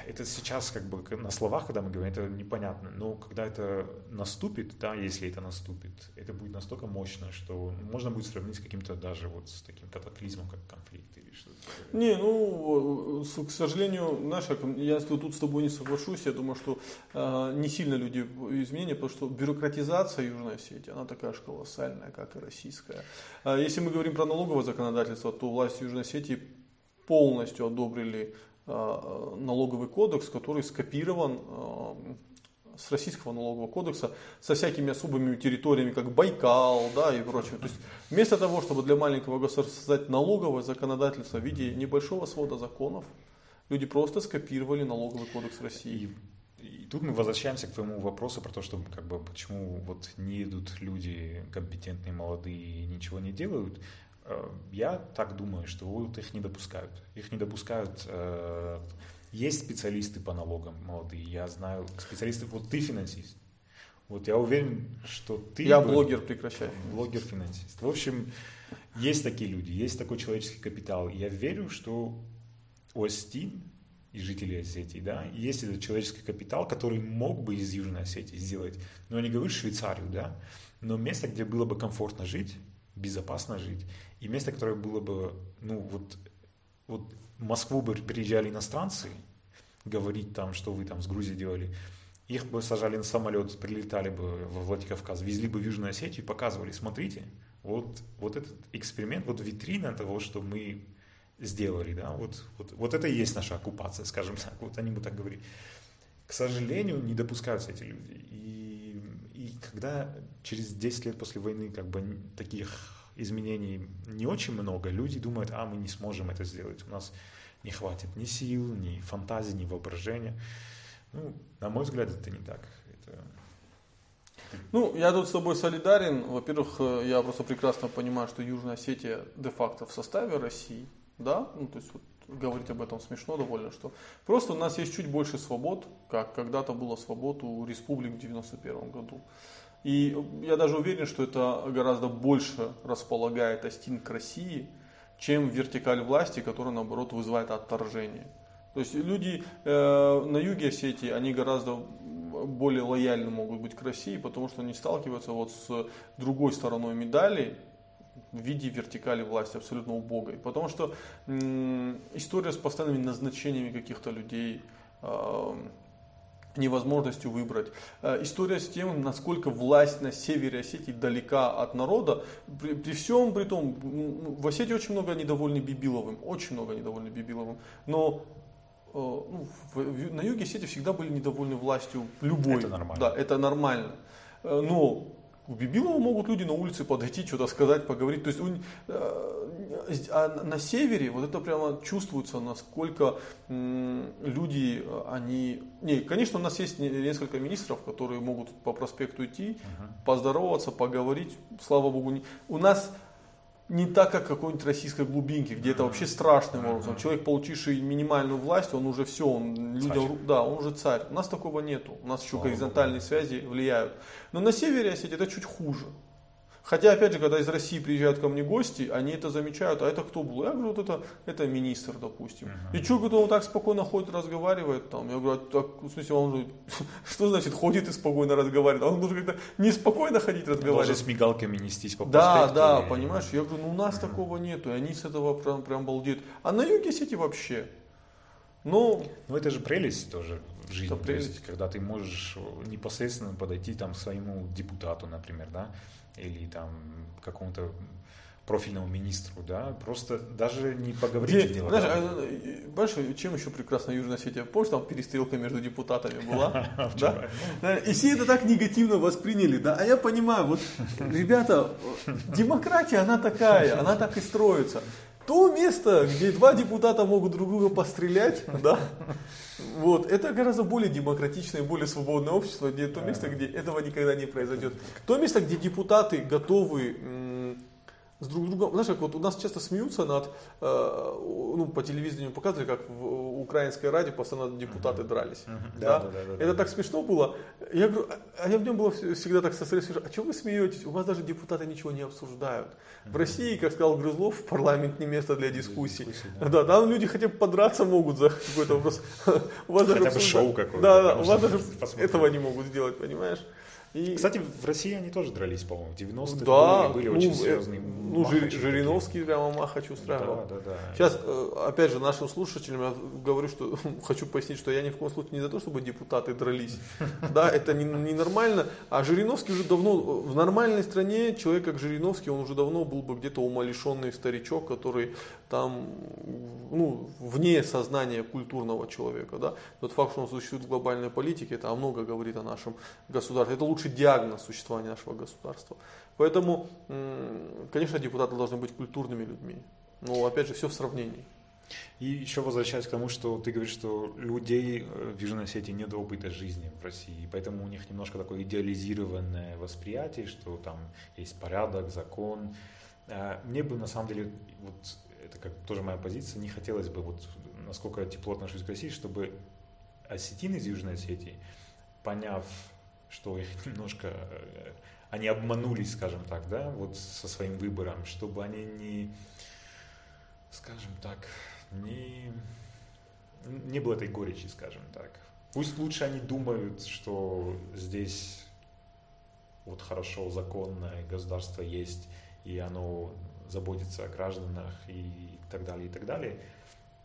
это сейчас как бы на словах, когда мы говорим, это непонятно. Но когда это наступит, да, если это наступит, это будет настолько мощно, что можно будет сравнить с каким-то даже вот с таким катаклизмом, как конфликт или что-то. Не, ну, к сожалению, знаешь, я тут с тобой не соглашусь. Я думаю, что э, не сильно люди изменения, потому что бюрократизация Южной Осетии, она такая же колоссальная, как и российская. А если мы говорим про налоговое законодательство, то власти Южной Осетии полностью одобрили налоговый кодекс, который скопирован э, с российского налогового кодекса со всякими особыми территориями, как Байкал да, и прочее. То есть вместо того, чтобы для маленького государства создать налоговое законодательство в виде небольшого свода законов, люди просто скопировали налоговый кодекс России. И, и тут мы возвращаемся к твоему вопросу про то, что как бы, почему вот не идут люди компетентные, молодые, ничего не делают. Э, я так думаю, что вот их не допускают. Их не допускают. Э, есть специалисты по налогам молодые. Я знаю специалисты. Вот ты финансист. Вот я уверен, что ты... Я блогер, прекращай. Блогер-финансист. В общем, есть такие люди, есть такой человеческий капитал. Я верю, что Остин и жители Осетии, да, есть этот человеческий капитал, который мог бы из Южной Осетии сделать, но не говорю Швейцарию, да, но место, где было бы комфортно жить, безопасно жить, и место, которое было бы, ну вот, вот в Москву бы приезжали иностранцы, говорить там, что вы там с Грузией делали, их бы сажали на самолет, прилетали бы во Владикавказ, везли бы в Южную Осетию и показывали, смотрите, вот, вот этот эксперимент, вот витрина того, что мы сделали, да, вот, вот, вот это и есть наша оккупация, скажем так, вот они бы так говорили. К сожалению, не допускаются эти люди. И, и когда через 10 лет после войны как бы таких изменений не очень много, люди думают, а мы не сможем это сделать, у нас не хватит ни сил, ни фантазии, ни воображения. Ну, на мой взгляд, это не так. Это... Ну, я тут с тобой солидарен. Во-первых, э, я просто прекрасно понимаю, что Южная Осетия де-факто в составе России, да, ну, то есть вот говорить об этом смешно довольно, что просто у нас есть чуть больше свобод, как когда-то было свобод у республик в 91 году. И я даже уверен, что это гораздо больше располагает Астин к России, чем вертикаль власти, которая наоборот вызывает отторжение. То есть люди э, на юге Осетии, они гораздо более лояльны могут быть к России, потому что они сталкиваются вот с другой стороной медали в виде вертикали власти, абсолютно убогой. Потому что э, история с постоянными назначениями каких-то людей, э, невозможностью выбрать. Э, история с тем, насколько власть на севере Осетии далека от народа. При, при всем при том, в Осетии очень много недовольны Бибиловым, очень много недовольны Бибиловым. Но э, ну, на юге Осетии всегда были недовольны властью любой. Это нормально. Да, это нормально. Э, но у Бибилова могут люди на улице подойти, что-то сказать, поговорить. То есть он, а на севере вот это прямо чувствуется, насколько люди, они... Не, конечно, у нас есть несколько министров, которые могут по проспекту идти, uh-huh. поздороваться, поговорить. Слава богу, не... у нас не так, как какой-нибудь российской глубинке, где это вообще страшным образом. Человек, получивший минимальную власть, он уже все, он людям, да, он уже царь. У нас такого нету. У нас еще горизонтальные связи влияют. Но на севере Осетии это чуть хуже. Хотя, опять же, когда из России приезжают ко мне гости, они это замечают, а это кто был? Я говорю, вот это, это министр, допустим. Uh-huh. И что, говорит, он так спокойно ходит, разговаривает там. Я говорю, «А так, в смысле, он же, что значит ходит и спокойно разговаривает? Он должен как-то неспокойно ходить разговаривать. Даже с мигалками нестись по Да, да, и... понимаешь, я говорю, ну у нас uh-huh. такого нету, и они с этого прям, прям балдеют. А на юге сети вообще. Ну, ну это же прелесть тоже в жизни, Это прелесть. то есть, когда ты можешь непосредственно подойти там к своему депутату, например, да, или там какому-то профильному министру, да, просто даже не поговорить Где, о делах. знаешь, а, понимаешь, чем еще прекрасна Южная Осетия? Помнишь, там перестрелка между депутатами была? Да? И все это так негативно восприняли, да? А я понимаю, вот, ребята, демократия, она такая, она так и строится. То место, где два депутата могут друг друга пострелять, да, вот, это гораздо более демократичное, более свободное общество, где то место, где этого никогда не произойдет. То место, где депутаты готовы с друг другом, знаешь, как вот у нас часто смеются над, э, ну, по телевидению показывали, как в украинской раде постоянно депутаты дрались. Да? Да, да, да, да, Это да. так смешно было. Я говорю, а- а я в нем было вс- всегда так сосредоточен. А что вы смеетесь? У вас даже депутаты ничего не обсуждают. В России, как сказал Грызлов, парламент не место для дискуссий. дискуссий, да. да. там люди хотя бы подраться могут за какой-то вопрос. У вас даже Хотя бы обсужда- шоу какое-то, Да, да, у вас даже этого не могут сделать, понимаешь? И- Кстати, в России они тоже дрались, по-моему, в 90-е да, были, были ну, очень э, серьезные ну, Жир-. Жириновский прямо махач устраивал. Да, да, да. Сейчас, э, опять же, нашим слушателям я говорю, что хочу пояснить, что я ни в коем случае не за то, чтобы депутаты дрались. Да, это не, не. А Жириновский уже давно, в нормальной стране человек, как Жириновский, он уже давно был бы где-то умалишенный старичок, который там, ну, вне сознания культурного человека. Да. Тот факт, что он существует в глобальной политике, это много говорит о нашем государстве. Это лучший диагноз существования нашего государства. Поэтому, конечно, депутаты должны быть культурными людьми. Но, опять же, все в сравнении. И еще возвращаясь к тому, что ты говоришь, что людей э, в Южной Осетии нет опыта жизни в России, поэтому у них немножко такое идеализированное восприятие, что там есть порядок, закон. А Мне бы на самом деле, вот это как тоже моя позиция, не хотелось бы, вот насколько я тепло отношусь к России, чтобы осетины из Южной Осетии, поняв, что их немножко э, они обманулись, скажем так, да, вот со своим выбором, чтобы они не, скажем так, не, не было этой горечи, скажем так. Пусть лучше они думают, что здесь вот хорошо, законное государство есть, и оно заботится о гражданах и так далее, и так далее,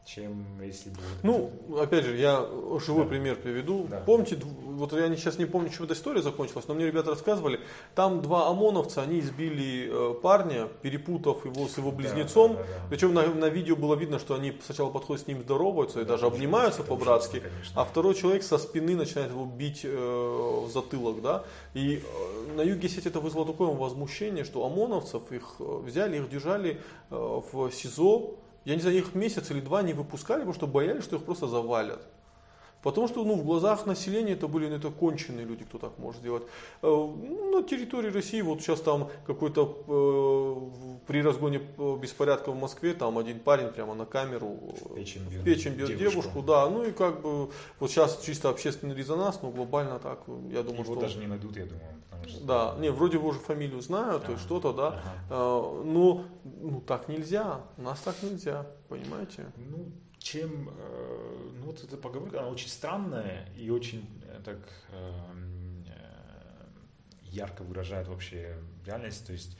чем если бы... Ну, опять же, я живой Да. пример приведу. Да. Помните, вот я сейчас не помню, чем эта история закончилась, но мне ребята рассказывали, там два ОМОНовца, они избили э, парня, перепутав его с его Да, близнецом. да, да, да. Причем на, на видео было видно, что они сначала подходят с ним здороваются и Да, даже обнимаются по-братски, а второй человек со спины начинает его бить э, в затылок, да. И э, на юге сеть это вызвало такое возмущение, что ОМОНовцев их э, взяли, их держали э, в СИЗО, я не знаю, их месяц или два не выпускали, потому что боялись, что их просто завалят. Потому что ну, в глазах населения это были ну, это конченые люди, кто так может делать. Э, на территории России, вот сейчас там какой-то э, при разгоне э, беспорядка в Москве, там один парень прямо на камеру э, Печень в печень бьет девушку. девушку. да, ну и как бы вот сейчас чисто общественный резонанс, но глобально так, я думаю, Его что... даже не найдут, я думаю. что- Да, не, вроде его уже фамилию знают, то есть Ага. что-то, да. Ага. Э, но ну, так нельзя, у нас так нельзя, понимаете? Ну, чем, э, ну вот эта поговорка, она очень странная и очень э, так эм, э, ярко выражает вообще реальность. То есть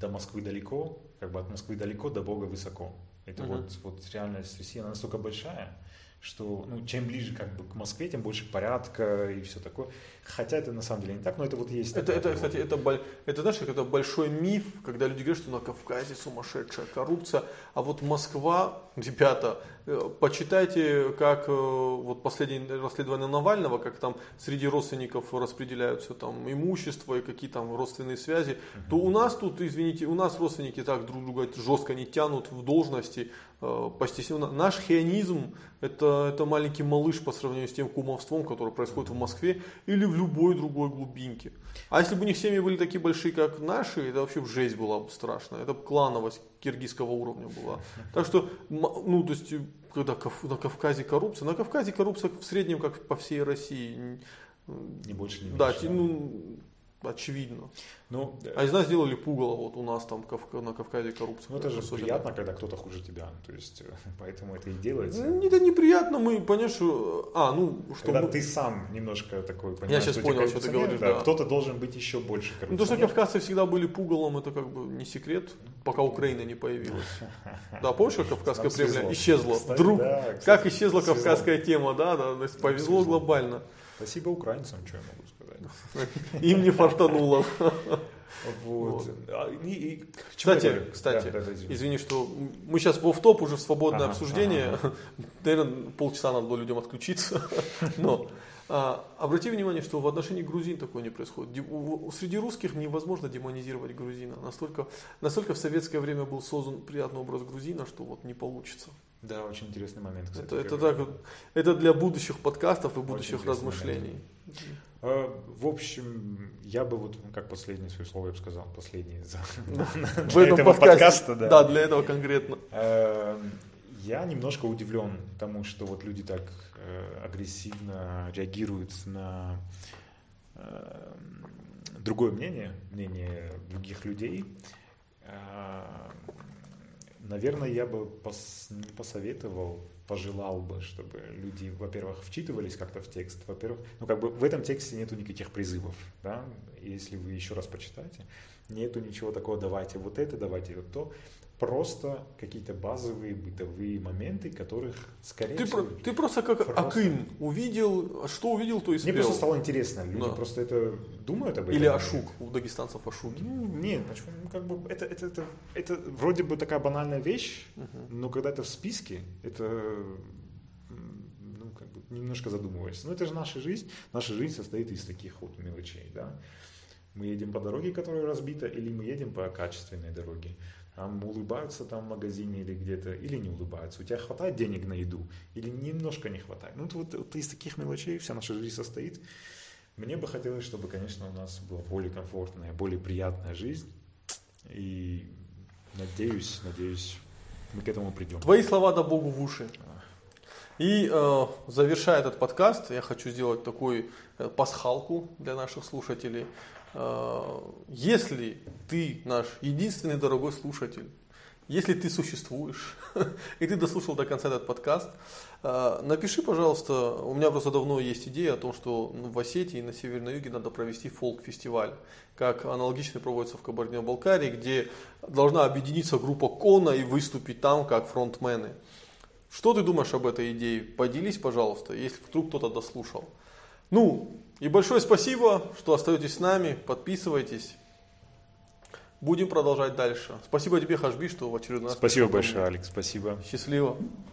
до Москвы далеко, как бы от Москвы далеко, до Бога высоко. Это Мгм. вот, вот реальность России, она настолько большая, что ну, чем ближе как бы к Москве, тем больше порядка и все такое. Хотя это на самом деле не так, но это вот есть. Это, это, кстати, это, это, знаешь, это большой миф, когда люди говорят, что на Кавказе сумасшедшая коррупция, а вот Москва, ребята, э, почитайте, как э, вот последнее расследование Навального, как там среди родственников распределяются там имущество и какие там родственные связи, то у нас тут, извините, у нас родственники так друг друга жестко не тянут в должности, э, постесненно. Наш хионизм это, это маленький малыш по сравнению с тем кумовством, которое происходит в Москве или в любой другой глубинке. А если бы у них семьи были такие большие, как наши, это вообще жесть была бы страшная. Это клановость киргизского уровня была. Так что, ну, то есть, когда на Кавказе коррупция, на Кавказе коррупция в среднем, как по всей России. Не больше, не Да, меньше. ти- ну, очевидно. Ну, а из нас сделали пугало, вот у нас там на Кавказе коррупция. Ну это же особенно. приятно, когда кто-то хуже тебя, то есть поэтому это и делается. Ну, это неприятно, мы, понимаешь, а, ну, что Когда мы... ты сам немножко такой, понимаешь, Я сейчас понял, что ты говоришь, да. Кто-то должен быть еще больше Ну то, что кавказцы всегда были пугалом, это как бы не секрет, пока Украина не появилась. Да, помнишь, как кавказская премия исчезла? Вдруг, как исчезла кавказская тема, да, да, повезло глобально. Спасибо украинцам, что я могу сказать. Им не фартануло. Вот. А, и, и, кстати, кстати, да, да, извини. извини, что мы сейчас в топ уже в свободное ага, обсуждение. Ага. Наверное, полчаса надо было людям отключиться. Но а, обрати внимание, что в отношении грузин такое не происходит. Среди русских невозможно демонизировать грузина. Настолько, настолько в советское время был создан приятный образ грузина, что вот не получится. Да, очень интересный момент. Кстати, это, это, так, это для будущих подкастов и будущих размышлений. Момент. В общем, я бы вот, как последнее свое слово я бы сказал, последнее за, в этом подкасте, да. да, для этого конкретно. Эм, я немножко удивлен тому, что вот люди так э, агрессивно реагируют на э, другое мнение, мнение других людей. Э, наверное, я бы пос, не посоветовал, пожелал бы, чтобы люди, во-первых, вчитывались как-то в текст, во-первых, ну как бы в этом тексте нету никаких призывов, да, если вы еще раз почитаете, нету ничего такого, давайте вот это, давайте вот то просто какие-то базовые бытовые моменты, которых, скорее ты всего... Про, ты просто как просто... Аким увидел, что увидел, то и спел. Мне просто стало интересно, люди да. просто это думают об этом. Или Ашук, у дагестанцев Ашуки. Ну, нет, почему, ну, как бы, это, это, это, это вроде бы такая банальная вещь, угу. но когда это в списке, это немножко задумываешься. Но это же наша жизнь, наша жизнь состоит из таких вот мелочей, да. Мы едем по дороге, которая разбита, или мы едем по качественной дороге там улыбаются там в магазине или где-то, или не улыбаются. У тебя хватает денег на еду или немножко не хватает. Ну, вот, вот из таких мелочей вся наша жизнь состоит. Мне бы хотелось, чтобы, конечно, у нас была более комфортная, более приятная жизнь. И надеюсь, надеюсь, мы к этому придем. Твои слова да Богу в уши. И э, завершая этот подкаст, я хочу сделать такую э, пасхалку для наших слушателей. Э, если ты наш единственный дорогой слушатель, если ты существуешь, и ты дослушал до конца этот подкаст, э, напиши, пожалуйста, у меня просто давно есть идея о том, что в Осетии и на Северном Юге надо провести фолк-фестиваль, как аналогичный проводится в Кабардино-Балкарии, где должна объединиться группа Кона и выступить там как фронтмены. Что ты думаешь об этой идее? Поделись, пожалуйста, если вдруг кто-то дослушал. Ну, и большое спасибо, что остаетесь с нами, подписывайтесь. Будем продолжать дальше. Спасибо тебе, Хашби, что в очередной раз. Спасибо большое, Алекс, спасибо. Счастливо.